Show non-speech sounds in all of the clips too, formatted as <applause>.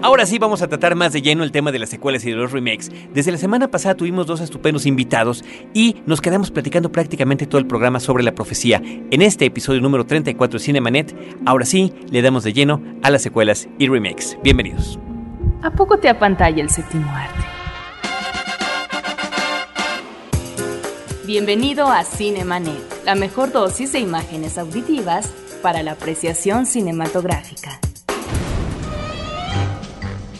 Ahora sí vamos a tratar más de lleno el tema de las secuelas y de los remakes. Desde la semana pasada tuvimos dos estupendos invitados y nos quedamos platicando prácticamente todo el programa sobre la profecía. En este episodio número 34 de Cinemanet, ahora sí le damos de lleno a las secuelas y remakes. Bienvenidos. ¿A poco te apantalla el séptimo arte? Bienvenido a Cinemanet, la mejor dosis de imágenes auditivas para la apreciación cinematográfica.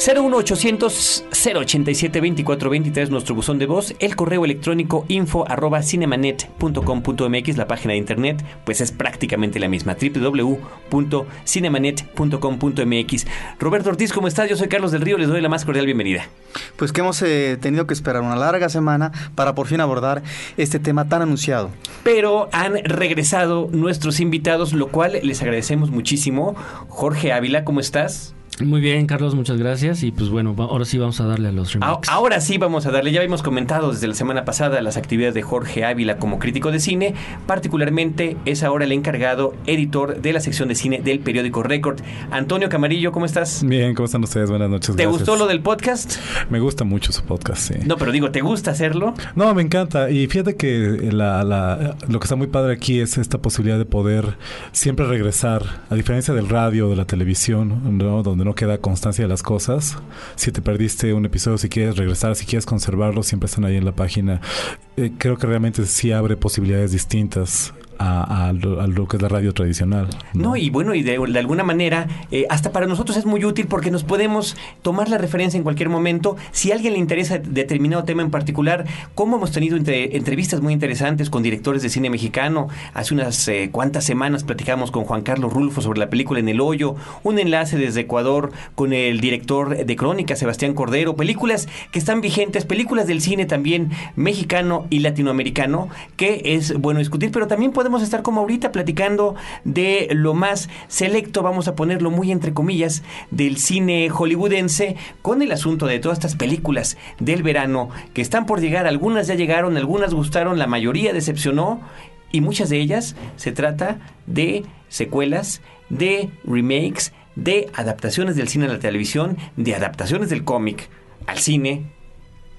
01800 087 2423 nuestro buzón de voz, el correo electrónico info arroba cinemanet.com.mx, la página de internet, pues es prácticamente la misma, www.cinemanet.com.mx. Roberto Ortiz, ¿cómo estás? Yo soy Carlos del Río, les doy la más cordial bienvenida. Pues que hemos eh, tenido que esperar una larga semana para por fin abordar este tema tan anunciado. Pero han regresado nuestros invitados, lo cual les agradecemos muchísimo. Jorge Ávila, ¿cómo estás? Muy bien, Carlos, muchas gracias. Y pues bueno, ahora sí vamos a darle a los remakes. Ahora sí vamos a darle. Ya habíamos comentado desde la semana pasada las actividades de Jorge Ávila como crítico de cine. Particularmente es ahora el encargado editor de la sección de cine del periódico Record. Antonio Camarillo, ¿cómo estás? Bien, ¿cómo están ustedes? Buenas noches. ¿Te gustó lo del podcast? Me gusta mucho su podcast, sí. No, pero digo, ¿te gusta hacerlo? No, me encanta. Y fíjate que la, lo que está muy padre aquí es esta posibilidad de poder siempre regresar, a diferencia del radio, de la televisión, donde no queda constancia de las cosas. Si te perdiste un episodio, si quieres regresar, si quieres conservarlo, siempre están ahí en la página. Eh, creo que realmente sí abre posibilidades distintas a, lo, que es la radio tradicional. No, y bueno, y de, alguna manera, eh, hasta para nosotros es muy útil porque nos podemos tomar la referencia en cualquier momento. Si a alguien le interesa determinado tema en particular, como hemos tenido entrevistas muy interesantes con directores de cine mexicano. Hace unas eh, cuantas semanas platicamos con Juan Carlos Rulfo sobre la película En el Hoyo, un enlace desde Ecuador con el director de Crónica, Sebastián Cordero, películas que están vigentes, películas del cine también mexicano y latinoamericano, que es bueno discutir, pero también podemos A estar como ahorita platicando de lo más selecto, vamos a ponerlo muy entre comillas, del cine hollywoodense con el asunto de todas estas películas del verano que están por llegar. Algunas ya llegaron, algunas gustaron, la mayoría decepcionó y muchas de ellas se trata de secuelas, de remakes, de adaptaciones del cine a la televisión, de adaptaciones del cómic al cine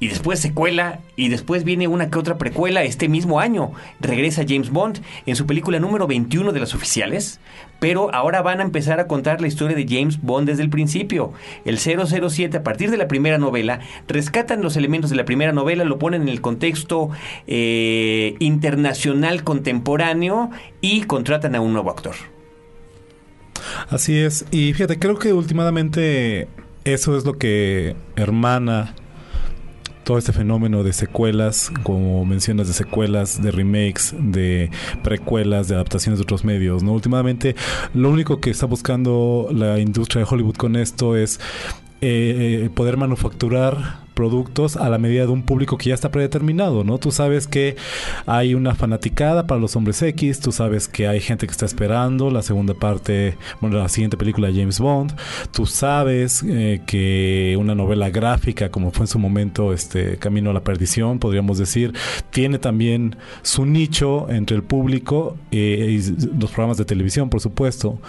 y después secuela y después viene una que otra precuela este mismo año. Regresa James Bond en su película número 21 de las oficiales, pero ahora van a empezar a contar la historia de James Bond desde el principio. El 007 a partir de la primera novela rescatan los elementos de la primera novela, lo ponen en el contexto eh, internacional contemporáneo y contratan a un nuevo actor. Así es, y fíjate, creo que últimamente eso es lo que hermana todo este fenómeno de secuelas, como mencionas, de secuelas, de remakes, de precuelas, de adaptaciones de otros medios, ¿no? Últimamente, lo único que está buscando la industria de Hollywood con esto es eh, poder manufacturar productos a la medida de un público que ya está predeterminado, ¿no? Tú sabes que hay una fanaticada para los hombres X, tú sabes que hay gente que está esperando la segunda parte, bueno, la siguiente película de James Bond, tú sabes eh, que una novela gráfica, como fue en su momento este Camino a la Perdición, podríamos decir, tiene también su nicho entre el público eh, y los programas de televisión, por supuesto.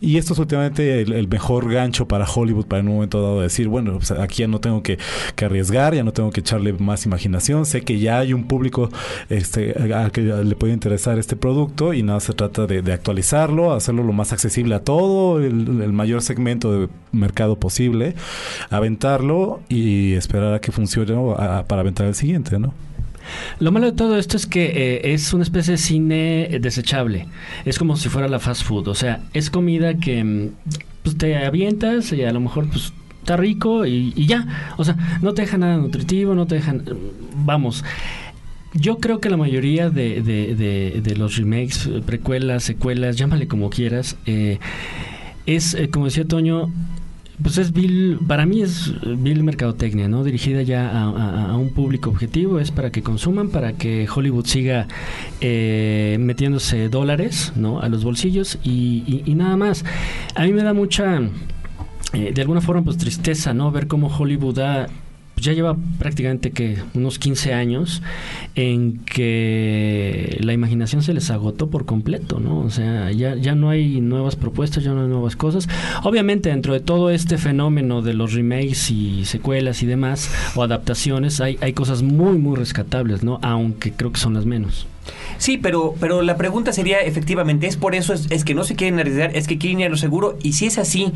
Y esto es últimamente el, mejor gancho para Hollywood para en un momento dado decir, bueno, pues aquí ya no tengo que, que arriesgar, ya no tengo que echarle más imaginación, sé que ya hay un público este, al que le puede interesar este producto y nada, se trata de, actualizarlo, hacerlo lo más accesible a todo el, mayor segmento de mercado posible, aventarlo y esperar a que funcione para aventar el siguiente, ¿no? Lo malo de todo esto es que eh, es una especie de cine desechable. Es como si fuera la fast food. O sea, es comida que mm, pues, te avientas y a lo mejor pues está rico y, ya. O sea, no te deja nada nutritivo, no te dejan... Vamos. Yo creo que la mayoría de, de, los remakes, precuelas, secuelas, llámale como quieras, eh, es, eh, como decía Toño, Pues es Bill, para mí es Bill Mercadotecnia, ¿no? Dirigida ya a, un público objetivo, es para que consuman, para que Hollywood siga eh, metiéndose dólares, ¿no? A los bolsillos y- y nada más. A mí me da mucha, eh, de alguna forma, pues tristeza, ¿no? Ver cómo Hollywood pues, ya lleva prácticamente que unos 15 años en que la imaginación se les agotó por completo, ¿no? O sea, ya, ya no hay nuevas propuestas, ya no hay nuevas cosas. Obviamente, dentro de todo este fenómeno de los remakes y secuelas y demás, o adaptaciones, hay, hay cosas muy, muy rescatables, ¿no? Aunque creo que son las menos. Sí, pero, pero la pregunta sería, efectivamente, ¿es por eso? ¿Es, es que no se quieren arriesgar? ¿Es que quieren ir lo seguro? Y si es así,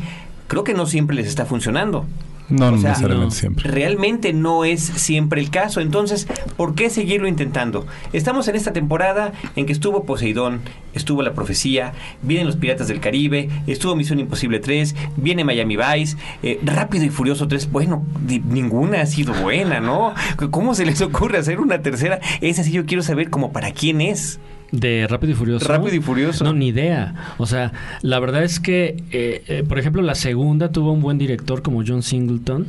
creo que no siempre les está funcionando. No, O no sea, necesariamente no. siempre. Realmente no es siempre el caso. Entonces, ¿por qué seguirlo intentando? Estamos en esta temporada en que estuvo Poseidón, estuvo La Profecía, vienen Los Piratas del Caribe, estuvo Misión Imposible 3, viene Miami Vice, eh, Rápido y Furioso 3. Bueno, ninguna ha sido buena, ¿no? ¿Cómo se les ocurre hacer una tercera? Esa sí yo quiero saber como para quién es. De Rápido y Furioso. Rápido y Furioso. No, ni idea. O sea, la verdad es que, eh, eh, por ejemplo, la segunda tuvo un buen director como John Singleton,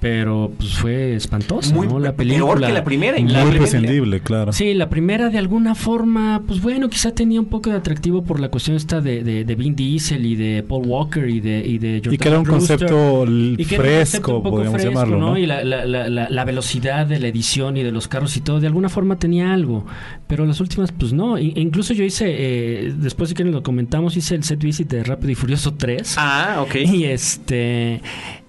pero pues fue espantosa, Muy ¿no? La peor que la primera, Muy prescindible, claro. Sí, la primera de alguna forma, pues bueno, quizá tenía un poco de atractivo por la cuestión esta de, de, de Vin Diesel y de Paul Walker y de y de Y que era un Jordana Brewster. concepto l- Y que era un concepto fresco, un poco podríamos fresco, llamarlo, ¿no? Y la, la- la- la- velocidad de la edición y de los carros y todo, de alguna forma tenía algo. Pero las últimas, pues no. Incluso yo hice, eh, después si quieren lo comentamos, hice el set visit de Rápido y Furioso 3. Ah, ok. Y este.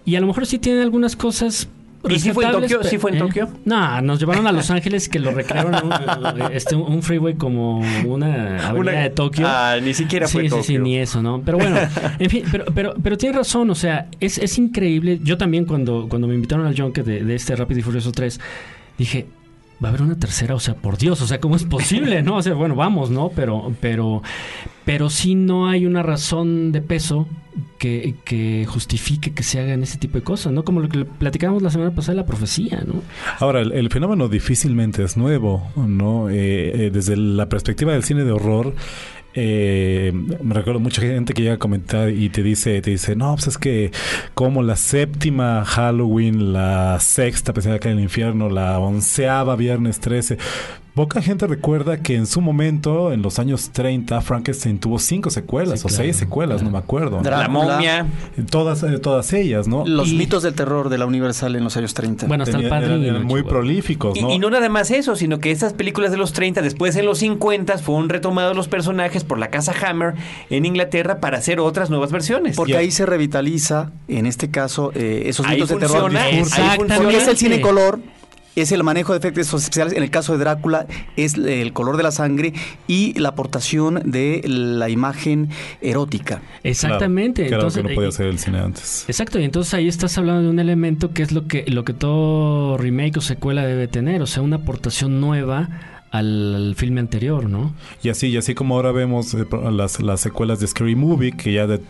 Y a lo mejor sí tiene algunas cosas. ¿Y sí fue en Tokio? ¿Sí fue ¿eh? Tokio? No, nos llevaron a Los Ángeles que lo recrearon un, <laughs> este, un freeway como una avenida Una- de Tokio. Ah, ni siquiera fue sí, sí, sí, Tokio. ni eso, ¿no? Pero bueno, en fin, pero, pero, pero tienes razón, o sea, es, es increíble. Yo también cuando, cuando me invitaron al Junket de, de este Rápido y Furioso 3, dije, va a haber una tercera, o sea, por Dios, o sea, ¿cómo es posible, no? O sea, bueno, vamos, ¿no? Pero, pero, pero sí no hay una razón de peso que, que justifique que se hagan ese tipo de cosas, ¿no? Como lo que platicábamos la semana pasada de la profecía, ¿no? Ahora, el, el fenómeno difícilmente es nuevo, ¿no? Eh, eh, desde la perspectiva del cine de horror, eh, me recuerdo mucha gente que llega a comentar y te dice, te dice, no, pues es que como la séptima Halloween, la sexta Pesadilla acá en el infierno, la onceava Viernes 13. Poca gente recuerda que en su momento, en los años 30, Frankenstein tuvo cinco secuelas Sí, o claro, seis secuelas, claro. no me acuerdo. ¿no? La Drácula. momia. Todas, eh, todas ellas, ¿no? Los Y mitos del terror de la Universal en los años 30. Bueno, hasta el eran- eran muy prolíficos, Y, ¿no? y no nada más eso, sino que estas películas de los 30, después en los 50, fueron retomados los personajes por la casa Hammer en Inglaterra para hacer otras nuevas versiones. Porque ahí se revitaliza, en este caso, eh, esos Ahí mitos de terror. funciona, Porque ahí funciona. es el cine color, es el manejo de efectos especiales. En el caso de Drácula, es el color de la sangre y la aportación de la imagen erótica. Exactamente. Claro, Entonces, lo que no podía eh, hacer el cine antes. Exacto, y entonces ahí estás hablando de un elemento que es lo que, lo que todo remake o secuela debe tener, o sea, una aportación nueva al, al filme anterior, ¿no? Y así, y así como ahora vemos eh, las, las secuelas de Scary Movie, que ya de-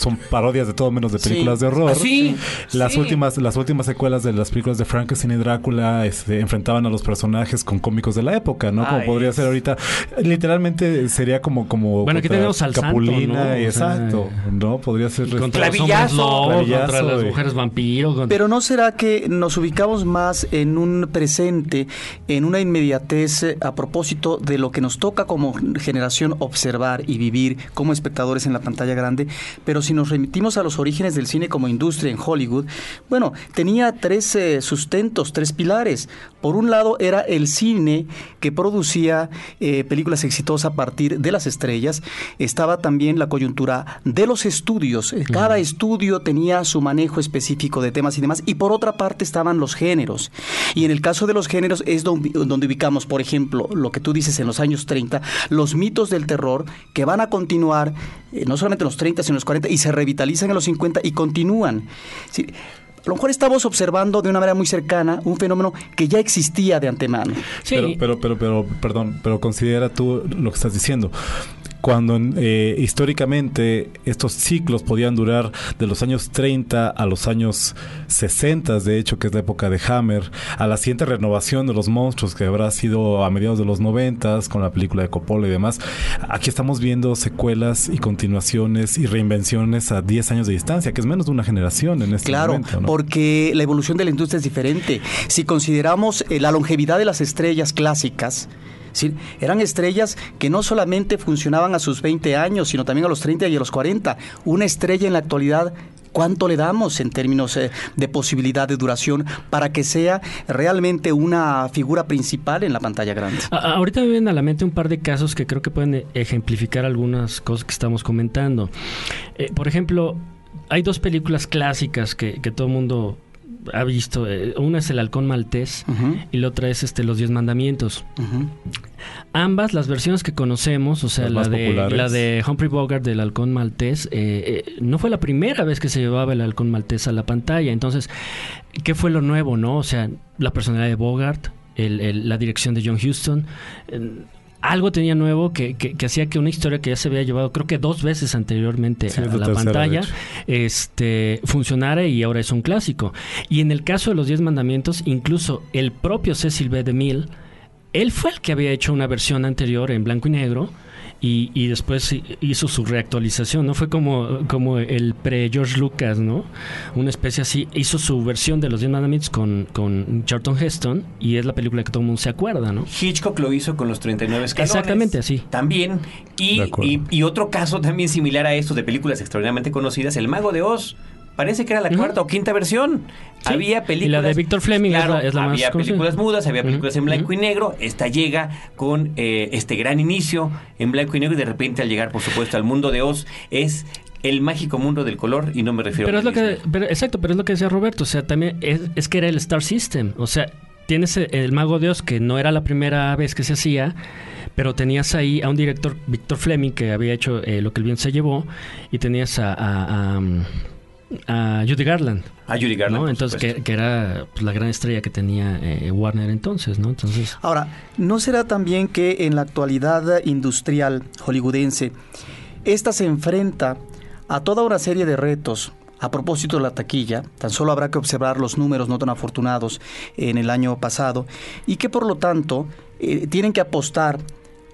son parodias de todo menos de películas Sí. de horror. Ah, sí, Las sí. últimas, las últimas secuelas de las películas de Frankenstein y Drácula este, enfrentaban a los personajes con cómicos de la época, ¿no? Como Ay, podría ser ahorita. Literalmente sería como, como Bueno, aquí tenemos al santo, Capulina, ¿no? O sea, exacto, ¿no? Podría ser Y contra los Clavillazo. hombres lobos, contra las mujeres vampiros. contra- Pero ¿no será que nos ubicamos más en un presente, en una inmediatez eh, a propósito de lo que nos toca como generación observar y vivir como espectadores en la pantalla grande? Pero si nos remitimos a los orígenes del cine como industria en Hollywood, bueno, tenía tres eh, sustentos, tres pilares. Por un lado era el cine que producía eh, películas exitosas a partir de las estrellas. Estaba también la coyuntura de los estudios. Eh, Cada estudio tenía su manejo específico de temas y demás. Y por otra parte estaban los géneros. Y en el caso de los géneros es donde, donde ubicamos, por ejemplo, lo que tú dices en los años 30, los mitos del terror que van a continuar eh, no solamente en los 30, sino en los 40 y se revitalizan en los 50 y continúan. Sí, a lo mejor estamos observando de una manera muy cercana un fenómeno que ya existía de antemano. Sí, Pero, pero, pero, pero, perdón, pero considera tú lo que estás diciendo. Cuando eh, históricamente estos ciclos podían durar de los años 30 a los años 60, de hecho, que es la época de Hammer, a la siguiente renovación de los monstruos, que habrá sido a mediados de los 90 con la película de Coppola y demás. Aquí estamos viendo secuelas y continuaciones y reinvenciones a 10 años de distancia, que es menos de una generación en este claro, momento. ¿no? porque la evolución de la industria es diferente. Si consideramos eh, la longevidad de las estrellas clásicas, eran estrellas que no solamente funcionaban a sus 20 años, sino también a los 30 y a los 40. Una estrella en la actualidad ¿Cuánto le damos en términos eh, de posibilidad de duración para que sea realmente una figura principal en la pantalla grande? Ahorita me vienen a la mente un par de casos que creo que pueden eh, ejemplificar algunas cosas que estamos comentando. Eh, por ejemplo, hay dos películas clásicas que, que todo el mundo ha visto. Eh, una es El Halcón Maltés y la otra es este Los Diez Mandamientos. Ambas, las versiones que conocemos, o sea, Las la de, populares. la de Humphrey Bogart del Halcón Maltés, eh, eh, no fue la primera vez que se llevaba el Halcón Maltés a la pantalla. Entonces, ¿qué fue lo nuevo, no? O sea, la personalidad de Bogart, el- el- la dirección de John Huston. Algo tenía nuevo que, que- que hacía que una historia que ya se había llevado, creo que dos veces anteriormente Sí, a la tercera, pantalla, este, funcionara y ahora es un clásico. Y en el caso de los Diez Mandamientos, incluso el propio Cecil B. DeMille, él fue el que había hecho una versión anterior en blanco y negro y, y después hi- hizo su reactualización, ¿no? Fue como, como el pre-George Lucas, ¿no? Una especie así. Hizo su versión de los Diez Mandamientos con, con Charlton Heston y es la película que todo el mundo se acuerda, ¿no? Hitchcock lo hizo con los 39 escalones. Exactamente así. También. Y, y, y otro caso también similar a esto de películas extraordinariamente conocidas, El Mago de Oz. Parece que era la cuarta o quinta versión. Sí. Había películas. Y la de Víctor Fleming es claro, la- es la Había películas mudas, había películas en blanco y negro. Esta llega con eh, este gran inicio en blanco y negro y de repente al llegar, por supuesto, al mundo de Oz es el mágico mundo del color y no me refiero Pero a es lo que, pero- exacto, pero es lo que decía Roberto, o sea, también es, es que era el Star System, o sea, tienes el, el Mago de Oz que no era la primera vez que se hacía, pero tenías ahí a un director, Víctor Fleming, que había hecho eh, lo que el bien se llevó, y tenías a, a, a, a Judy Garland, A Judy Garland. ¿no? Entonces, que era pues, la gran estrella que tenía eh, Warner entonces, ¿no? Entonces, Ahora, ¿no será también que en la actualidad industrial hollywoodense, esta se enfrenta a toda una serie de retos? A propósito de la taquilla, tan solo habrá que observar los números no tan afortunados en el año pasado y que por lo tanto eh, tienen que apostar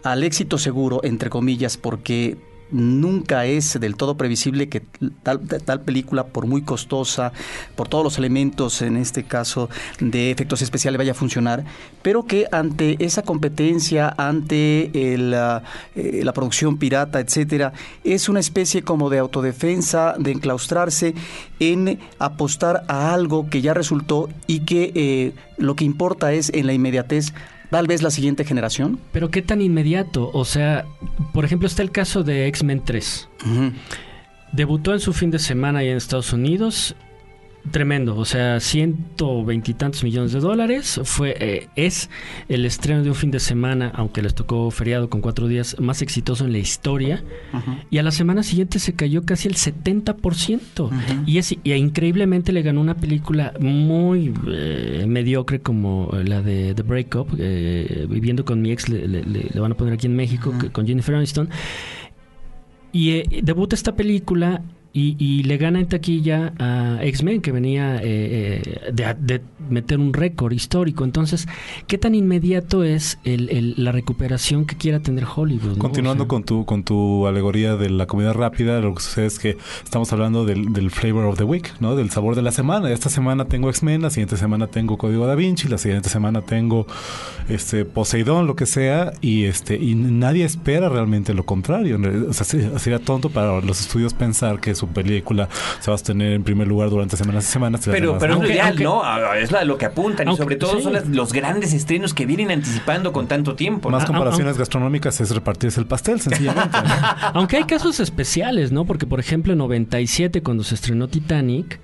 al éxito seguro, entre comillas, porque nunca es del todo previsible que tal, tal película, por muy costosa, por todos los elementos, en este caso de efectos especiales, vaya a funcionar, pero que ante esa competencia, ante el, ah, eh, la producción pirata, etcétera, es una especie como de autodefensa, de enclaustrarse en apostar a algo que ya resultó y que eh, lo que importa es en la inmediatez tal vez la siguiente generación. pero qué tan inmediato, o sea, por ejemplo, está el caso de X-Men 3. Ujú. Debutó en su fin de semana ahí en Estados Unidos. Tremendo, o sea, ciento veintitantos millones de dólares. Fue, eh, es el estreno de un fin de semana, aunque les tocó feriado con cuatro días, más exitoso en la historia. Y a la semana siguiente se cayó casi el 70%. Y es y increíblemente le ganó una película muy eh, mediocre como la de The Breakup, eh, Viviendo con mi ex, le, le- le- le van a poner aquí en México, con Jennifer Aniston. Y eh, debuta esta película y, y le gana en taquilla a X-Men, que venía eh, eh, de, de meter un récord histórico. Entonces, ¿qué tan inmediato es el- el- la recuperación que quiera tener Hollywood? no? Continuando O sea, con tu con tu alegoría de la comida rápida, lo que sucede es que estamos hablando del, del flavor of the week, ¿no? Del sabor de la semana. Esta semana tengo X-Men, la siguiente semana tengo Código Da Vinci, la siguiente semana tengo este Poseidón, lo que sea, y este y nadie espera realmente lo contrario. O sea, sería, sería tonto para los estudios pensar que su película se va a sostener en primer lugar durante semanas y semanas. Pero, pero no. es Aunque- aunque- ¿no? Ah, Es la- lo que apuntan y sobre todo sí. son las- los grandes estrenos que vienen anticipando con tanto tiempo. ¿no? Más Ah, comparaciones ah, gastronómicas es repartirse el pastel, sencillamente. ¿no? <laughs> Aunque hay casos especiales, ¿no? Porque, por ejemplo, en 97, cuando se estrenó Titanic,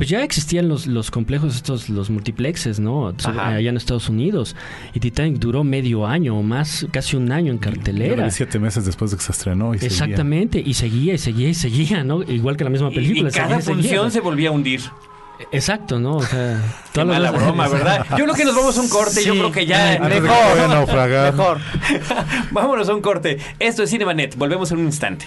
pues ya existían los, los complejos estos, los multiplexes, ¿no? Ajá. allá en Estados Unidos. Y Titanic duró medio año o más, casi un año en cartelera. siete meses después de que se estrenó. Y seguía. Exactamente, y seguía y seguía y seguía, ¿no? Igual que la misma película. y, cada seguía y seguía. función se volvía a hundir. Exacto, ¿no? O sea, <laughs> Qué mala broma, ¿verdad? <laughs> Yo creo que nos vamos a un corte. Yo creo que ya. Antes de que Mejor. <laughs> Mejor. Vámonos a un corte. Esto es Cinemanet. Volvemos en un instante.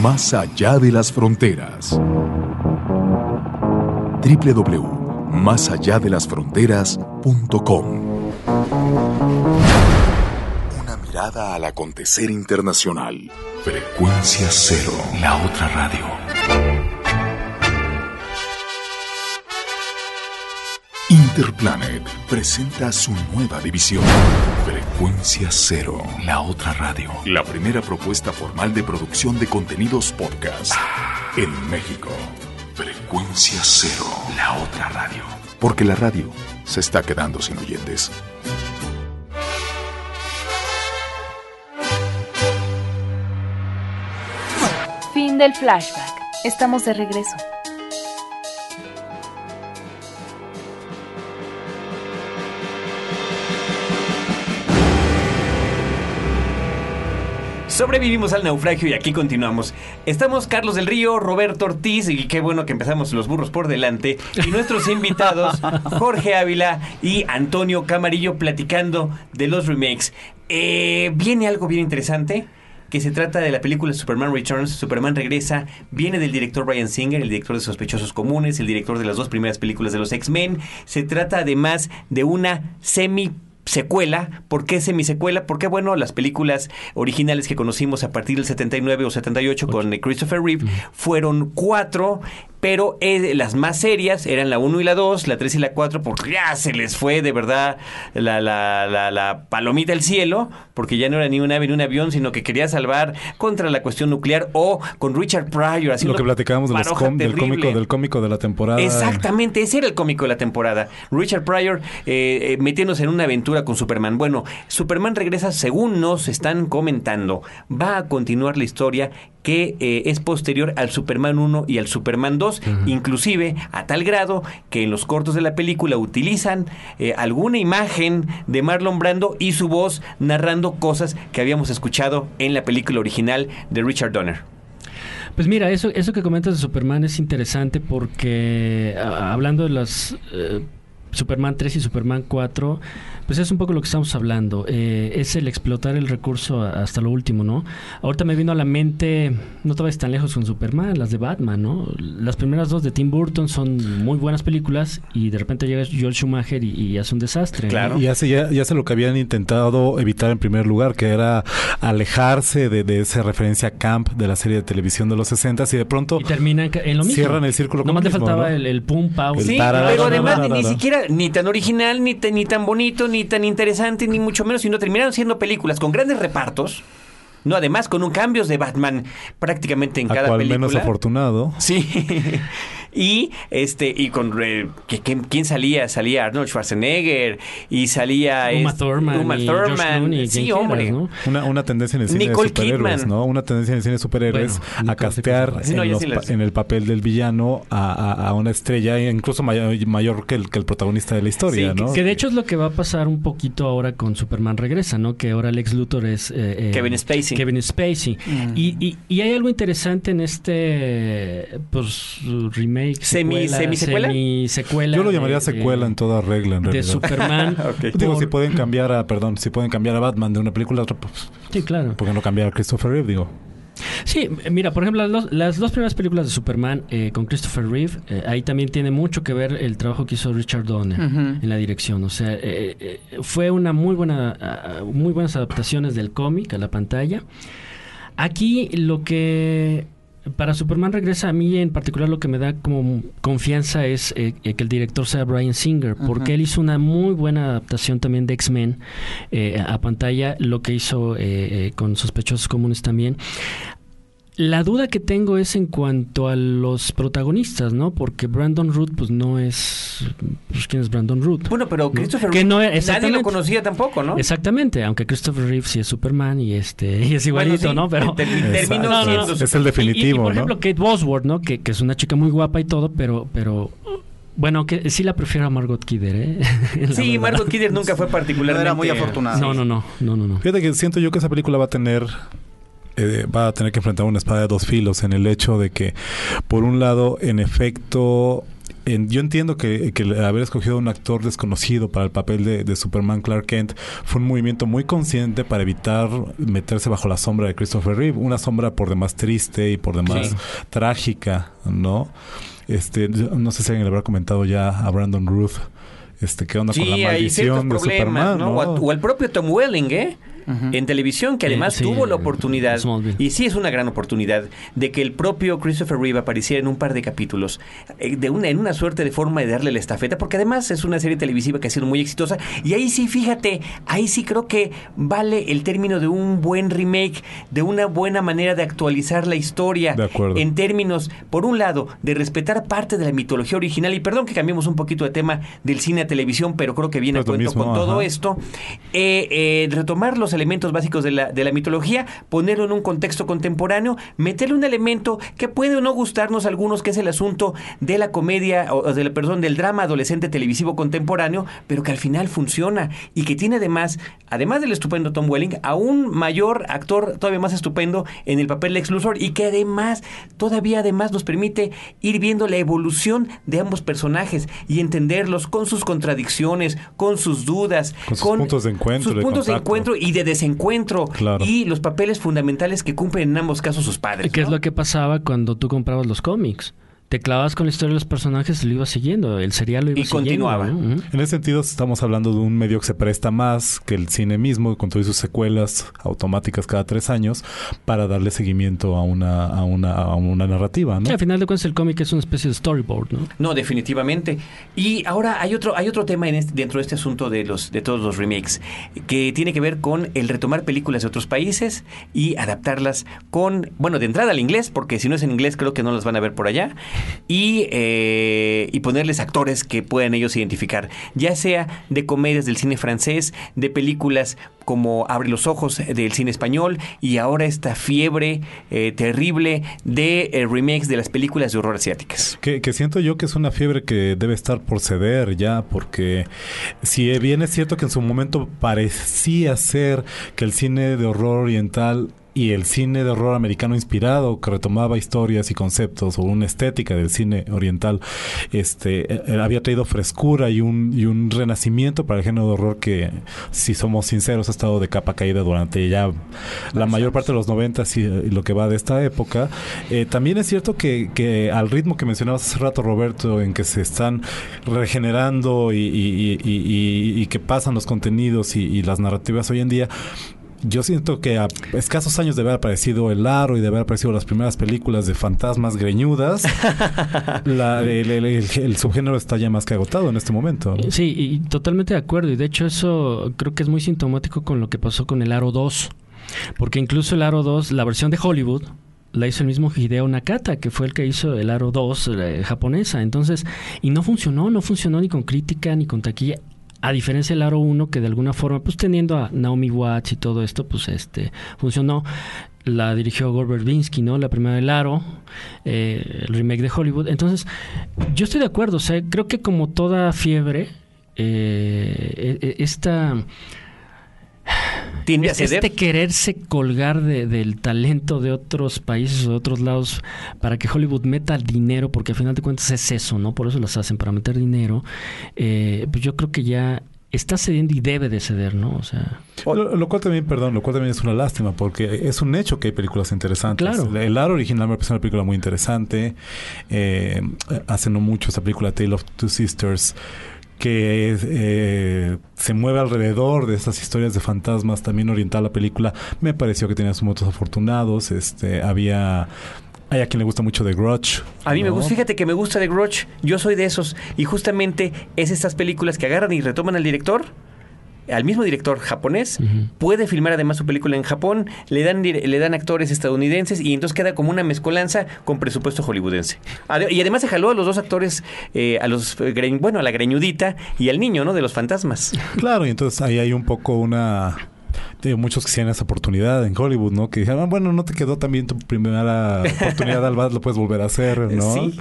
más allá de las fronteras. www.másalladelasfronteras.com Una mirada al acontecer internacional. Frecuencia cero, la otra radio. Interplanet presenta su nueva división. Frecuencia Cero, la otra radio. La primera propuesta formal de producción de contenidos podcast en México. Frecuencia Cero, la otra radio. Porque la radio se está quedando sin oyentes. Fin del flashback. Estamos de regreso. Sobrevivimos al naufragio y aquí continuamos. Estamos Carlos del Río, Roberto Ortiz, y qué bueno que empezamos los burros por delante. Y nuestros <laughs> invitados, Jorge Ávila y Antonio Camarillo, platicando de los remakes. Eh, viene algo bien interesante. Que se trata de la película Superman Returns, Superman regresa, viene del director Brian Singer, el director de Sospechosos Comunes, el director de las dos primeras películas de los X-Men. Se trata además de una semi secuela. ¿Por qué semisecuela? Porque, bueno, las películas originales que conocimos a partir del 79 o 78 con Christopher Reeve fueron cuatro, pero eh, las más serias eran la 1 y la 2, la 3 y la 4, porque ya se les fue de verdad la, la, la, la palomita al cielo, porque ya no era ni un ave ni un avión, sino que quería salvar contra la cuestión nuclear o con Richard Pryor. haciendo Lo que platicábamos de los com- del cómico del cómico de la temporada. Exactamente, ese era el cómico de la temporada. Richard Pryor eh, eh, metiéndose en una aventura con Superman. Bueno, Superman regresa, según nos están comentando, va a continuar la historia que eh, es posterior al Superman 1 y al Superman 2, inclusive a tal grado que en los cortos de la película utilizan eh, alguna imagen de Marlon Brando y su voz narrando cosas que habíamos escuchado en la película original de Richard Donner. Pues mira, eso, eso que comentas de Superman es interesante porque a- hablando de las eh, Superman 3 y Superman 4, pues es un poco lo que estamos hablando. Eh, es el explotar el recurso hasta lo último, ¿no? Ahorita me vino a la mente, no te vayas tan lejos con Superman, las de Batman, ¿no? Las primeras dos de Tim Burton son muy buenas películas y de repente llega Joel Schumacher y, y hace un desastre. ¿no? Claro. Y hace ya, ya hace lo que habían intentado evitar en primer lugar, que era alejarse de, de esa referencia camp de la serie de televisión de los 60 y de pronto Y terminan en lo mismo. Cierran el círculo con Nomás le faltaba ¿no? el, el pum, pau. Sí, tarara, pero tarara, además ni tarara. siquiera ni tan original, ni, tan- ni tan bonito, ni tan interesante, ni mucho menos, sino terminaron siendo películas con grandes repartos. No, además con un cambios de Batman prácticamente en a cada cual película. menos afortunado. Sí. <laughs> y este y con eh, que- que- quién salía salía Arnold Schwarzenegger y salía Uma es- Thurman, Uma y George Thurman. Clooney, sí hombre quieras, ¿no? Una, una tendencia en el cine Nicole de superhéroes, Kidman. ¿no? Una tendencia en el cine de superhéroes Bueno, a Nicole castear no, en, ya los sí pa- las- en el papel del villano a, a- a una estrella incluso mayor, mayor que, el, que el protagonista de la historia, Sí, que- ¿no? Que de hecho es lo que va a pasar un poquito ahora con Superman Regresa, ¿no? Que ahora Lex Luthor es... eh, eh, Kevin Spacey. Kevin Spacey. Y, y, y hay algo interesante en este pues remake, Semi- secuela, ¿semisecuela? semisecuela Yo lo llamaría de- secuela en toda regla, en de. Superman. <laughs> Digo, por- si pueden cambiar a, perdón, si pueden cambiar a Batman de una película a otra, pues, Sí, claro. ¿por qué no cambiar a Christopher Reeve? Digo, Sí, eh, mira, por ejemplo, las dos, las dos primeras películas de Superman eh, con Christopher Reeve, eh, ahí también tiene mucho que ver el trabajo que hizo Richard Donner en la dirección. O sea, eh, eh, fue una muy buena, ah, muy buenas adaptaciones del cómic a la pantalla. Aquí lo que para Superman regresa a mí en particular lo que me da como confianza es eh, eh, que el director sea Brian Singer, porque él hizo una muy buena adaptación también de X-Men eh, a pantalla, lo que hizo con Sospechosos Comunes también. La duda que tengo es en cuanto a los protagonistas, ¿no? Porque Brandon Root, pues no es. Pues, ¿Quién es Brandon Root? Bueno, pero Christopher que no, nadie lo conocía tampoco, ¿no? Exactamente, aunque Christopher Reeve sí es Superman y este <laughs> y es igualito, ¿no? Pero <laughs> es el definitivo, y, por ejemplo, Kate Bosworth, ¿no? Que, que, es una chica muy guapa y todo, pero pero bueno, que sí la prefiero a Margot Kidder, ¿eh? <laughs> sí, Margot Kidder nunca fue particularmente... era muy afortunada. No, no, no, no, no, no. Fíjate que siento yo que esa película va a tener eh, va a tener que enfrentar una espada de dos filos en el hecho de que, por un lado, en efecto, yo entiendo que, haber escogido un actor desconocido para el papel de, Superman Clark Kent fue un movimiento muy consciente para evitar meterse bajo la sombra de Christopher Reeve, una sombra por demás triste y por demás trágica, ¿no? Este, no sé si alguien le habrá comentado ya a Brandon Ruth este, qué onda con la maldición de Superman, ¿no? O, el propio Tom Welling, ¿eh? En televisión, que además tuvo la oportunidad, y sí es una gran oportunidad, de que el propio Christopher Reeve apareciera en un par de capítulos, eh, de una, en una suerte de forma de darle la estafeta, porque además es una serie televisiva que ha sido muy exitosa, y ahí sí, fíjate, ahí sí creo que vale el término de un buen remake, de una buena manera de actualizar la historia, en términos, por un lado, de respetar parte de la mitología original, y perdón que cambiemos un poquito de tema del cine a televisión, pero creo que viene a cuento con todo esto, eh, eh, retomar los elementos básicos de la, de la mitología, ponerlo en un contexto contemporáneo, meterle un elemento que puede o no gustarnos a algunos, que es el asunto de la comedia o de la perdón, del drama adolescente televisivo contemporáneo, pero que al final funciona y que tiene además, además del estupendo Tom Welling, a un mayor actor todavía más estupendo en el papel de Lex y que además, todavía además nos permite ir viendo la evolución de ambos personajes y entenderlos con sus contradicciones, con sus dudas, con sus puntos de encuentro, sus puntos de encuentro y de desencuentro y los papeles fundamentales que cumplen en ambos casos sus padres. ¿Qué es lo que pasaba cuando tú comprabas los cómics? Te clavas con la historia de los personajes y lo ibas siguiendo. El serial lo iba y continuaba. En ese sentido, estamos hablando de un medio que se presta más que el cine mismo, con todas sus secuelas automáticas cada tres años, para darle seguimiento a una, a una, a una narrativa, ¿no? al final de cuentas, el cómic es una especie de storyboard, ¿no? No, definitivamente. Y ahora hay otro, hay otro tema en este, dentro de este asunto de los, de todos los remakes, que tiene que ver con el retomar películas de otros países y adaptarlas con, bueno, de entrada al inglés, porque si no es en inglés, creo que no las van a ver por allá y, eh, y ponerles actores que puedan ellos identificar, ya sea de comedias del cine francés, de películas como Abre los Ojos del cine español y ahora esta fiebre eh, terrible de eh, remakes de las películas de horror asiáticas. Que, que, siento yo que es una fiebre que debe estar por ceder ya, porque si bien es cierto que en su momento parecía ser que el cine de horror oriental y el cine de horror americano inspirado que retomaba historias y conceptos o una estética del cine oriental este eh, eh, había traído frescura y un y un renacimiento para el género de horror que si somos sinceros ha estado de capa caída durante ya la mayor parte de los noventas y, lo que va de esta época. Eh, también es cierto que, que al ritmo que mencionabas hace rato Roberto en que se están regenerando y, y, y que pasan los contenidos y las narrativas hoy en día yo siento que a escasos años de haber aparecido El Aro y de haber aparecido las primeras películas de fantasmas greñudas, <laughs> el, subgénero está ya más que agotado en este momento. Sí, y totalmente de acuerdo. Y de hecho eso creo que es muy sintomático con lo que pasó con El Aro 2. Porque incluso El Aro 2, la versión de Hollywood, la hizo el mismo Hideo Nakata, que fue el que hizo el Aro 2 eh, japonesa. Entonces, y no funcionó, no funcionó ni con crítica ni con taquilla. A diferencia del Aro 1, que de alguna forma, pues teniendo a Naomi Watts y todo esto, pues este funcionó. La dirigió Gore Verbinski, ¿no? La primera del Aro, eh, el remake de Hollywood. Entonces, yo estoy de acuerdo. O sea, creo que como toda fiebre, eh, e, e, esta este quererse colgar del talento de otros países o de otros lados para que Hollywood meta dinero, porque al final de cuentas es eso, ¿no? Por eso las hacen, para meter dinero. Eh, pues yo creo que ya está cediendo y debe de ceder, ¿no? O sea... Lo, cual también, perdón, lo cual también es una lástima, porque es un hecho que hay películas interesantes. Claro. El Aro original me parece una película muy interesante. Eh, hace no mucho esa película Tale of Two Sisters que eh, se mueve alrededor de estas historias de fantasmas, también oriental la película, me pareció que tenía sus motos afortunados, este, había Hay a quien le gusta mucho The Grudge. A mí me gusta, fíjate que me gusta The Grudge, yo soy de esos, y justamente es estas películas que agarran y retoman al director, al mismo director japonés, puede filmar además su película en Japón, le dan, le dan actores estadounidenses y entonces queda como una mezcolanza con presupuesto hollywoodense. Y además se jaló a los dos actores, eh, a los, eh, bueno, a la greñudita y al niño, ¿no? De los fantasmas. Claro, y entonces ahí hay un poco una... de muchos que tienen esa oportunidad en Hollywood, ¿no? Que dijeron, "Ah, bueno, no te quedó también tu primera oportunidad, al lo puedes volver a hacer, ¿no? Sí.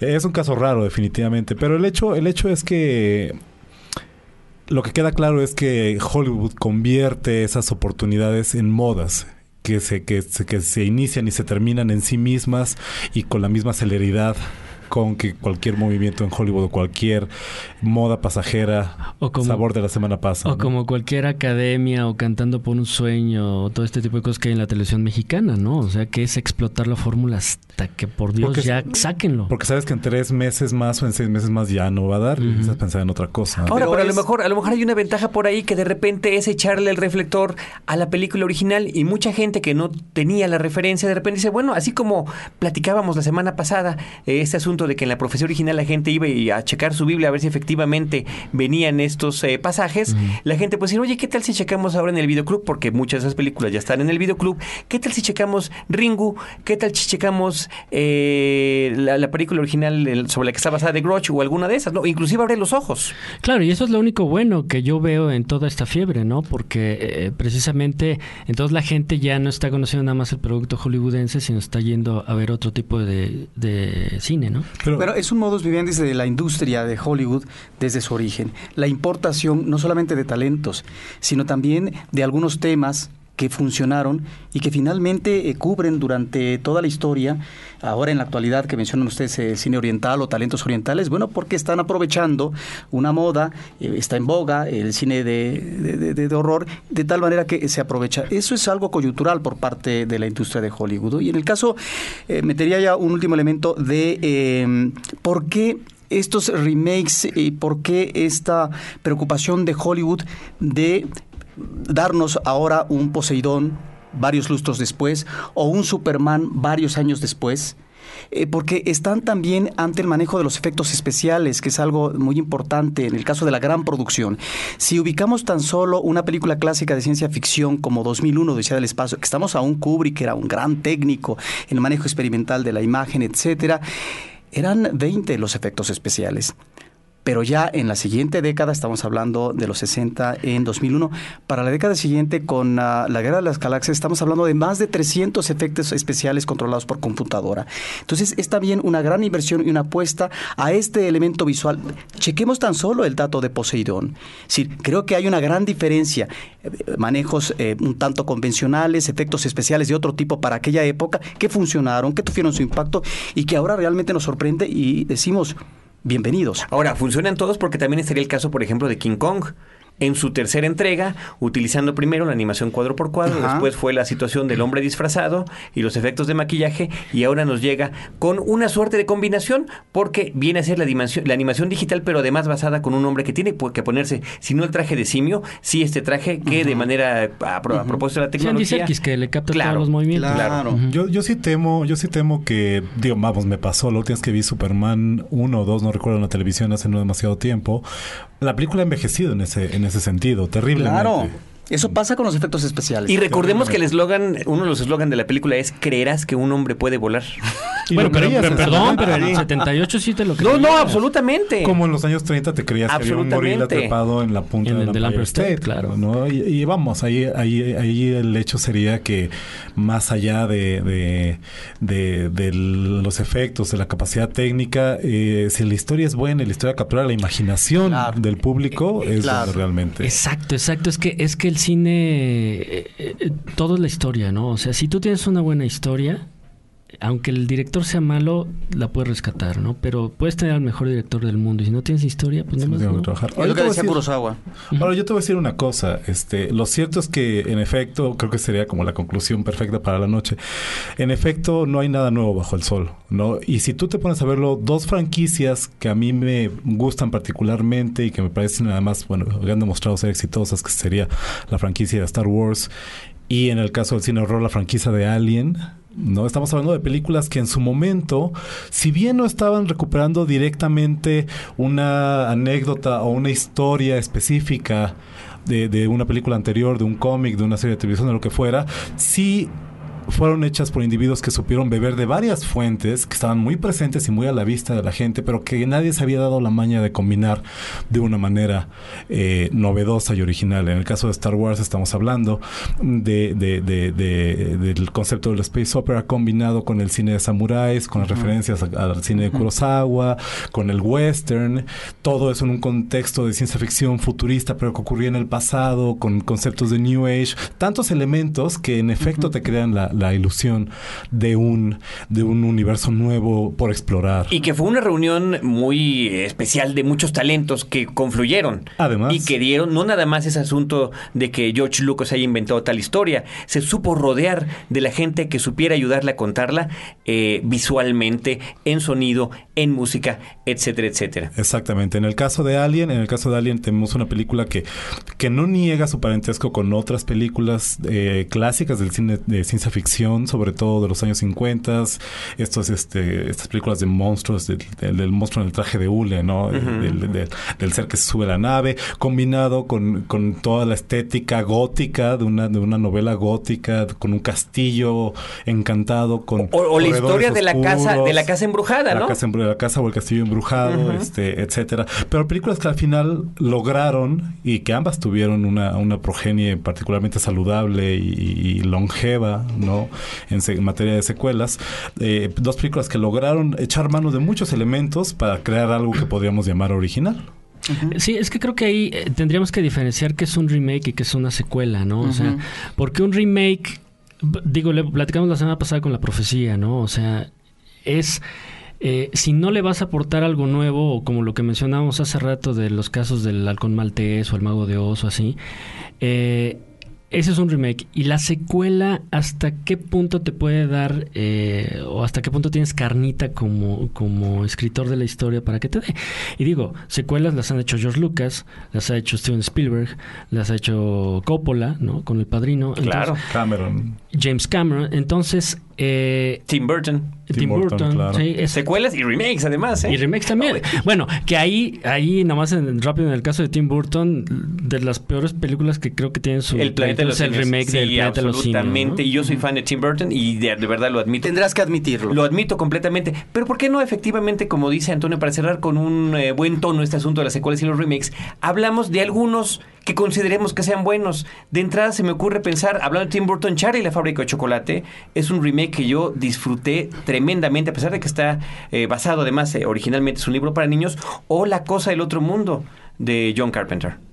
Es un caso raro, definitivamente. Pero el hecho, el hecho es que lo que queda claro es que Hollywood convierte esas oportunidades en modas. Que se, que, que se inician y se terminan en sí mismas y con la misma celeridad con que cualquier movimiento en Hollywood o cualquier moda pasajera, O como- sabor de la semana pasada. O como cualquier academia o cantando por un sueño o todo este tipo de cosas que hay en la televisión mexicana, ¿no? O sea, que es explotar la fórmula hasta que por Dios Porque ya sáquenlo. Porque sabes que en tres meses más o en seis meses más ya no va a dar y Ujú. empiezas a pensar en otra cosa. Ahora, Pero pero, a lo mejor, a lo mejor hay una ventaja por ahí que de repente es echarle el reflector a la película original y mucha gente que no tenía la referencia de repente dice, bueno, así como platicábamos la semana pasada, eh, este asunto de que en la profecía original la gente iba a checar su Biblia a ver si efectivamente venían estos eh, pasajes, la gente pues decir, oye, ¿qué tal si checamos ahora en el videoclub? Porque muchas de esas películas ya están en el videoclub. ¿Qué tal si checamos Ringu? ¿Qué tal si checamos eh, la, la película original el- sobre la que está basada de Grudge o alguna de esas? ¿no? Inclusive abre los ojos. Claro, y eso es lo único bueno que yo veo en toda esta fiebre, ¿no? Porque eh, precisamente entonces la gente ya no está conociendo nada más el producto hollywoodense, sino está yendo a ver otro tipo de, de cine, ¿no? Pero, Bueno, es un modus vivendi de la industria de Hollywood desde su origen. La importación no solamente de talentos, sino también de algunos temas que funcionaron y que finalmente eh, cubren durante toda la historia, ahora en la actualidad que mencionan ustedes eh, cine oriental o talentos orientales, bueno, porque están aprovechando una moda, eh, está en boga el cine de, de- de- horror, de tal manera que se aprovecha. Eso es algo coyuntural por parte de la industria de Hollywood. Y en el caso, metería ya un último elemento de eh, por qué estos remakes y por qué esta preocupación de Hollywood de darnos ahora un Poseidón varios lustros después o un Superman varios años después. Eh, porque están también ante el manejo de los efectos especiales, que es algo muy importante en el caso de la gran producción. Si ubicamos tan solo una película clásica de ciencia ficción como 2001, Odisea del Espacio, que estamos a un Kubrick, que era un gran técnico en el manejo experimental de la imagen, etcétera, eran 20 los efectos especiales. Pero ya en la siguiente década, estamos hablando de los 60 en 2001, para la década siguiente con ah, la Guerra de las Galaxias estamos hablando de más de 300 efectos especiales controlados por computadora. Entonces es también una gran inversión y una apuesta a este elemento visual. Chequemos tan solo el dato de Poseidón. Sí, creo que hay una gran diferencia. eh, Manejos eh, un tanto convencionales, efectos especiales de otro tipo para aquella época que funcionaron, que tuvieron su impacto y que ahora realmente nos sorprende y decimos, bienvenidos. Ahora, funcionan todos porque también estaría el caso, por ejemplo, de King Kong. En su tercera entrega, utilizando primero la animación cuadro por cuadro, Ajá. después fue la situación del hombre disfrazado y los efectos de maquillaje, y ahora nos llega con una suerte de combinación, porque viene a ser la, dimensión- la animación digital, pero además basada con un hombre que tiene que ponerse, si no el traje de simio, sí este traje que de manera, a, pro- a propósito de la Sí, tecnología... Serkis, que le capta Claro, todos los movimientos. claro. Ujú. Yo, yo sí temo, yo sí temo que, digo, vamos, me pasó la última vez que vi Superman 1 o 2, no recuerdo en la televisión hace no demasiado tiempo. La película ha envejecido en ese, en ese sentido, terriblemente. Claro. Eso pasa con los efectos especiales. Y recordemos que el eslogan, uno de los eslogans de la película es creerás que un hombre puede volar. <laughs> Y Bueno, pero, creías perdón, pero en el 78 sí te lo No, creías. no, absolutamente. Como en los años 30 te creías que había un gorila trepado en la punta En de la del State, claro. ¿no? Y, y vamos, ahí, ahí, ahí el hecho sería que más allá de, de, de- de los efectos, de la capacidad técnica, eh, si la historia es buena y la historia captura la imaginación Claro. del público, es Claro. realmente... Exacto, exacto. Es que, es que el cine, eh, eh, todo es la historia, ¿no? O sea, si tú tienes una buena historia, aunque el director sea malo, la puedes rescatar, ¿no? Pero puedes tener al mejor director del mundo y si no tienes historia, pues Sí, no, tengo que trabajar. Es Ahora, lo yo que te voy a decía decir- Kurosawa. Ahora, yo te voy a decir una cosa. Este, lo cierto es que, en efecto, creo que sería como la conclusión perfecta para la noche. En efecto, no hay nada nuevo bajo el sol, ¿no? Y si tú te pones a verlo, dos franquicias que a mí me gustan particularmente y que me parecen además, bueno, que han demostrado ser exitosas, que sería la franquicia de Star Wars y en el caso del cine horror, la franquicia de Alien, No estamos hablando de películas que en su momento, si bien no estaban recuperando directamente una anécdota o una historia específica de, de una película anterior, de un cómic, de una serie de televisión, de lo que fuera, sí fueron hechas por individuos que supieron beber de varias fuentes, que estaban muy presentes y muy a la vista de la gente, pero que nadie se había dado la maña de combinar de una manera eh, novedosa y original. En el caso de Star Wars estamos hablando de, de- de- de- del concepto del space opera combinado con el cine de samuráis, con las referencias al cine de Kurosawa, con el western, todo eso en un contexto de ciencia ficción futurista, pero que ocurría en el pasado, con conceptos de New Age, tantos elementos que en efecto te crean la, la ilusión de un, de un universo nuevo por explorar. Y que fue una reunión muy especial de muchos talentos que confluyeron. Además. Y que dieron, no nada más ese asunto de que George Lucas haya inventado tal historia, se supo rodear de la gente que supiera ayudarle a contarla eh, visualmente, en sonido, en música, etcétera, etcétera. Exactamente. En el caso de Alien, en el caso de Alien tenemos una película que, que no niega su parentesco con otras películas eh, clásicas del cine de ciencia ficción, sobre todo de los años 50. Estos, este, estas películas de monstruos, del, del- del monstruo en el traje de hule, ¿no? del, del- del ser que se sube a la nave, combinado con, con toda la estética gótica de una, de una novela gótica, con un castillo encantado, con O, o la historia de la casa, de la casa embrujada, la ¿no? casa, embru- la casa o el castillo embrujado, este, etcétera. Pero películas que al final lograron y que ambas tuvieron una, una progenie particularmente saludable y, y longeva, ¿no? En, materia de secuelas. Eh, dos películas que lograron echar mano de muchos elementos para crear algo que podríamos llamar original. Sí, es que creo que ahí eh, tendríamos que diferenciar qué es un remake y qué es una secuela, ¿no? O sea, porque un remake, digo, le platicamos la semana pasada con la profecía, ¿no? O sea, es... eh, si no le vas a aportar algo nuevo, o como lo que mencionábamos hace rato de los casos del halcón maltés o el mago de Oz o así, eh, ese es un remake. Y la secuela, ¿hasta qué punto te puede dar, eh, o hasta qué punto tienes carnita como, como escritor de la historia para que te dé? Y digo, secuelas las han hecho George Lucas, las ha hecho Steven Spielberg, las ha hecho Coppola, ¿no? Con El Padrino. Claro. Cameron. James Cameron. Entonces, eh, Tim Burton. Tim, Tim Burton, Burton. claro. sí, es- Secuelas y remakes, además, ¿eh? y remakes también. Bueno, que ahí, ahí nomás en, rápido en el caso de Tim Burton, de las peores películas que creo que tienen su El planeta de los es el remake del planeta de los simios. absolutamente. ¿no? Y yo soy fan de Tim Burton y de, de verdad lo admito. Tendrás que admitirlo. Lo admito completamente. Pero ¿por qué no efectivamente, como dice Antonio, para cerrar con un eh, buen tono este asunto de las secuelas y los remakes, hablamos de algunos que consideremos que sean buenos? De entrada se me ocurre pensar, hablando de Tim Burton, Charlie y la fábrica de chocolate, es un remake que yo disfruté tremendamente, a pesar de que está eh, basado además, eh, originalmente es un libro para niños, o La cosa del otro mundo de John Carpenter.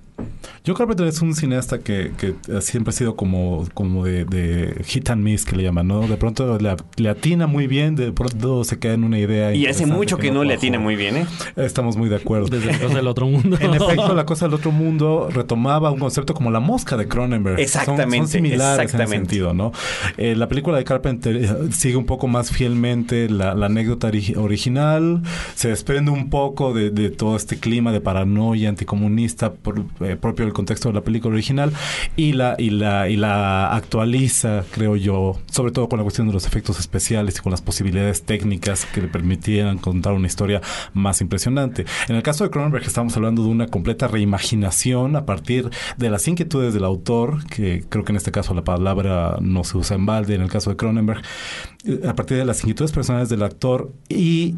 John Carpenter es un cineasta que, que siempre ha sido como, como de, de hit and miss, que le llaman, ¿no? De pronto le, le atina muy bien, de pronto se queda en una idea. Y hace mucho que no le atina muy bien, ¿eh? Estamos muy de acuerdo. Desde la cosa del otro mundo. <laughs> En efecto, la cosa del otro mundo retomaba un concepto como la mosca de Cronenberg. Exactamente, Son, similares exactamente. en ese sentido, ¿no? Eh, la película de Carpenter eh, sigue un poco más fielmente la, la anécdota ori- original, se desprende un poco de, de todo este clima de paranoia anticomunista por- eh, propio del contexto de la película original y la, y la, y la actualiza, creo yo, sobre todo con la cuestión de los efectos especiales y con las posibilidades técnicas que le permitieran contar una historia más impresionante. En el caso de Cronenberg estamos hablando de una completa reimaginación a partir de las inquietudes del autor, que creo que en este caso la palabra no se usa en balde, en el caso de Cronenberg, eh, a partir de las inquietudes personales del actor y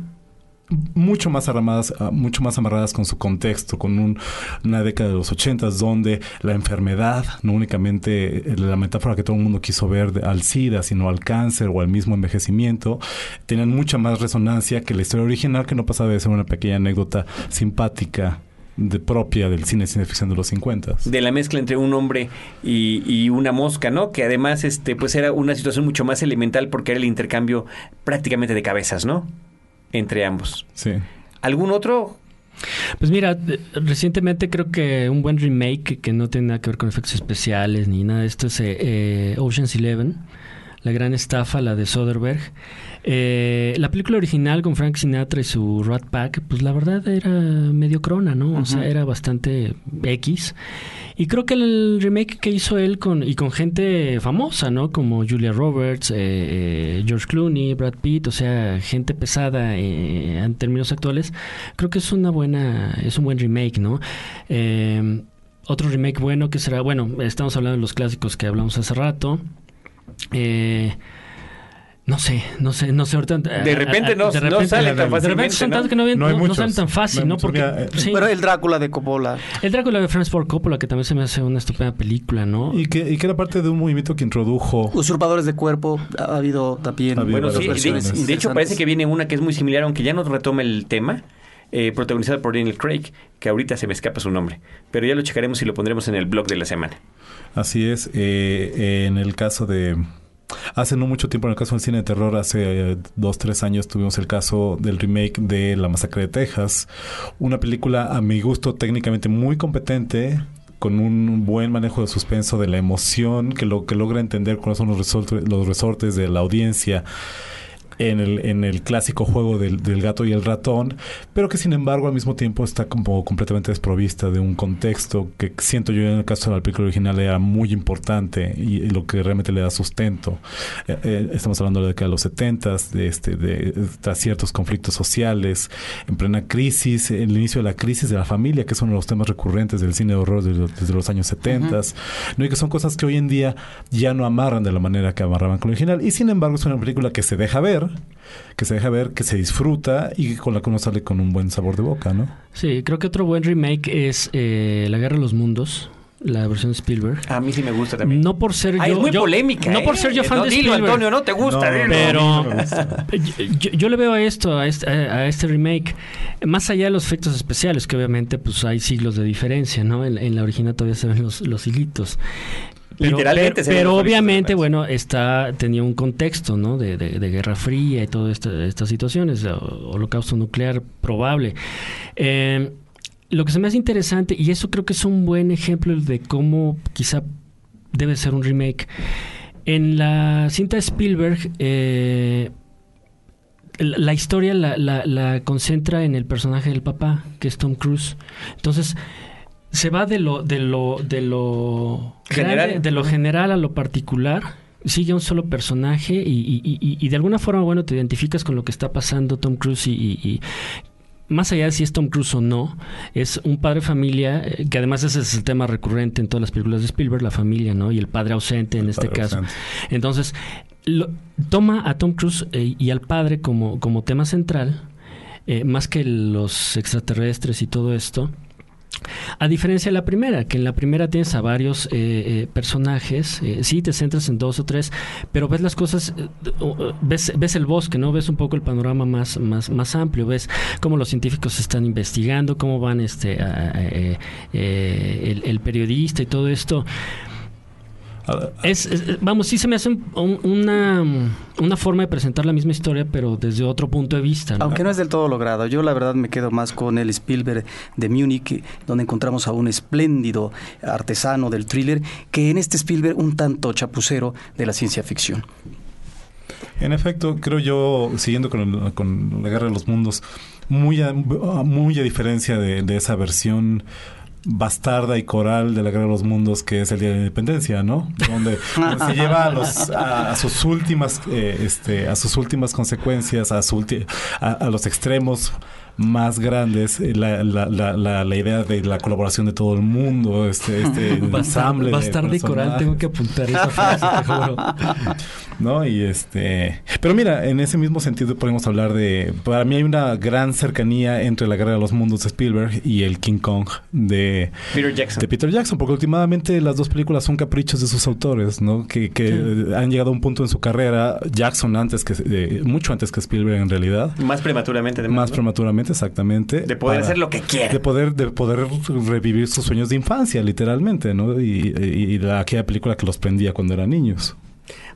mucho más amarradas, ah, mucho más amarradas con su contexto, con un- una década de los ochentas donde la enfermedad, no únicamente eh, la metáfora que todo el mundo quiso ver al SIDA, sino al cáncer o al mismo envejecimiento, tenían mucha más resonancia que la historia original, que no pasaba de ser una pequeña anécdota simpática de propia del cine de ciencia ficción de los 50. de la mezcla entre un hombre y, y una mosca, ¿no? Que además, este, pues era una situación mucho más elemental porque era el intercambio prácticamente de cabezas, ¿no? Entre ambos. Sí. ¿Algún otro? Pues mira, recientemente creo que un buen remake que no tiene nada que ver con efectos especiales ni nada de esto es eh, eh, Ocean's Eleven, la gran estafa, la de Soderbergh. Eh, la película original con Frank Sinatra y su Rat Pack, pues la verdad era medio crona, ¿no? O sea, era bastante X. Y creo que el remake que hizo él con y con gente famosa, ¿no? Como Julia Roberts, eh, eh, George Clooney, Brad Pitt, o sea, gente pesada eh, en términos actuales, creo que es una buena, es un buen remake, ¿no? Eh, otro remake bueno que será, bueno, estamos hablando de los clásicos que hablamos hace rato. Eh, no sé, no sé, no sé ahorita. De repente no- no sale tan De repente son ¿no? tantos que no, No hay no- no muchos. salen tan fácil, No. Porque eh, sí. Pero el Drácula de Coppola. el Drácula de Francis Ford Coppola, que también se me hace una estupenda película, ¿no? Y que, y que era parte de un movimiento que introdujo. Usurpadores de cuerpo, ha habido también. Ha habido Bueno, sí, de, de hecho parece que viene una que es muy similar, aunque ya no retome el tema, eh, protagonizada por Daniel Craig, que ahorita se me escapa su nombre, pero ya lo checaremos y lo pondremos en el blog de la semana. Así es. eh, en el caso de. Hace no mucho tiempo, en el caso del cine de terror, hace eh, dos, tres años, tuvimos el caso del remake de La Masacre de Texas. Una película, a mi gusto, técnicamente muy competente, con un buen manejo de suspenso de la emoción, que, lo, que logra entender cuáles son los, resortes, los resortes de la audiencia en el, en el clásico juego del, del gato y el ratón, pero que sin embargo al mismo tiempo está como completamente desprovista de un contexto que siento yo en el caso de la película original era muy importante y, y lo que realmente le da sustento. Eh, eh, estamos hablando de la década de los 70 de, este, de, tras ciertos conflictos sociales, en plena crisis, el inicio de la crisis de la familia, que es uno de los temas recurrentes del cine de horror desde, los- desde los años 70 ¿no? y que son cosas que hoy en día ya no amarran de la manera que amarraban con el original. Y sin embargo es una película que se deja ver, que se deja ver, que se disfruta y con la que uno sale con un buen sabor de boca, ¿no? Sí, creo que otro buen remake es eh, La Guerra de los Mundos, la versión de Spielberg. A mí sí me gusta también. No por ser Ah, yo. es muy yo- polémica. No ¿eh? por ser yo fan no, de dilo, Spielberg. Antonio, no te gusta. No, dilo. Pero no gusta. yo, yo le veo a esto, a este, a este remake, más allá de los efectos especiales, que obviamente pues hay siglos de diferencia, ¿no? En, en la original todavía se ven los, los hilitos. Pero, Literalmente pero, se pero obviamente, bueno, está tenía un contexto, ¿no? De, de- de Guerra Fría y todas esta- estas situaciones, holocausto nuclear probable. Eh, lo que se me hace interesante, y eso creo que es un buen ejemplo de cómo quizá debe ser un remake. En la cinta de Spielberg, eh, la, la historia la, la- la concentra en el personaje del papá, que es Tom Cruise. Entonces, se va de lo, de lo, de lo General. grande, de lo general a lo particular. Sigue un solo personaje y, y- y- y de alguna forma, bueno, te identificas con lo que está pasando Tom Cruise y, más allá de si es Tom Cruise o no, es un padre familia, eh, que además ese es el tema recurrente en todas las películas de Spielberg, la familia, ¿no? Y el padre ausente en este caso. ausente. Entonces, lo- toma a Tom Cruise eh, y al padre como, como tema central, eh, más que los extraterrestres y todo esto. A diferencia de la primera, que en la primera tienes a varios eh, eh, personajes, eh, sí te centras en dos o tres, pero ves las cosas, eh, ves, ves el bosque, ¿no? Ves un poco el panorama más, más, más amplio, ves cómo los científicos están investigando, cómo van este el periodista y todo esto. Es, es- vamos, sí se me hace un- un- una, una forma de presentar la misma historia, pero desde otro punto de vista. ¿no? Aunque no es del todo logrado. Yo la verdad me quedo más con el Spielberg de Múnich, donde encontramos a un espléndido artesano del thriller, que en este Spielberg un tanto chapucero de la ciencia ficción. En efecto, creo yo, siguiendo con, el- con la Guerra de los Mundos, muy a, muy a diferencia de, de esa versión bastarda y coral de la Guerra de los Mundos que es el Día de la Independencia, ¿no? Donde, donde <laughs> se lleva a, los, a, a sus últimas eh, este, a sus últimas consecuencias, a, su ulti- a, a los extremos más grandes, eh, la, la, la, la, la idea de la colaboración de todo el mundo, este, este <laughs> ensamble de Bastardo y coral, tengo que apuntar esa <laughs> frase, te juro. ¿no? Y este, pero mira, en ese mismo sentido podemos hablar de, para mí hay una gran cercanía entre la Guerra de los Mundos de Spielberg y el King Kong de, Peter Jackson. de Peter Jackson, porque últimamente las dos películas son caprichos de sus autores, ¿no? Que, que han llegado a un punto en su carrera, Jackson antes que, eh, mucho antes que Spielberg en realidad, Más prematuramente, además. más ¿no? prematuramente, exactamente. De poder para- hacer lo que quiera. de poder de poder revivir sus sueños de infancia literalmente no y, y- y la aquella película que los prendía cuando eran niños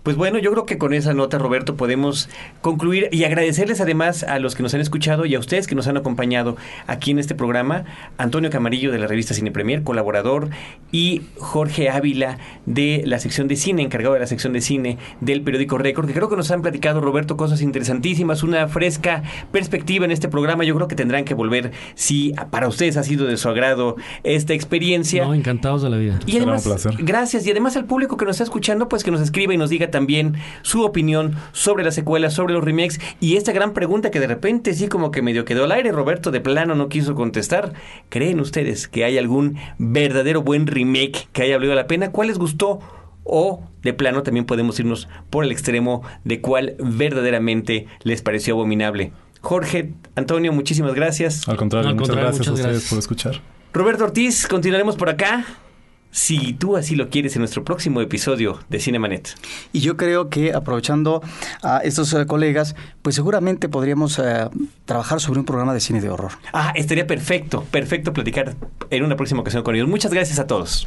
Pues bueno, yo creo que con esa nota, Roberto, podemos concluir y agradecerles además a los que nos han escuchado y a ustedes que nos han acompañado aquí en este programa. Antonio Camarillo de la revista Cine Premier, colaborador, y Jorge Ávila de la sección de cine, encargado de la sección de cine del periódico Récord, que creo que nos han platicado, Roberto, cosas interesantísimas, una fresca perspectiva en este programa. Yo creo que tendrán que volver si para ustedes ha sido de su agrado esta experiencia. No, encantados de la vida. Y Será además, un placer. gracias. Y además al público que nos está escuchando, pues que nos escriba y nos diga también su opinión sobre las secuelas, sobre los remakes y esta gran pregunta que de repente sí como que medio quedó al aire. Roberto de plano no quiso contestar. ¿Creen ustedes que hay algún verdadero buen remake que haya valido la pena? ¿Cuál les gustó? O de plano también podemos irnos por el extremo de cuál verdaderamente les pareció abominable. Jorge, Antonio, muchísimas gracias. Al contrario, No, al muchas gracias a muchas ustedes gracias. por escuchar. Roberto Ortiz, continuaremos por acá. Si tú así lo quieres en nuestro próximo episodio de Cinemanet. Y yo creo que aprovechando a estos eh, colegas, pues seguramente podríamos eh, trabajar sobre un programa de cine de horror. Ah, estaría perfecto, perfecto platicar en una próxima ocasión con ellos. Muchas gracias a todos.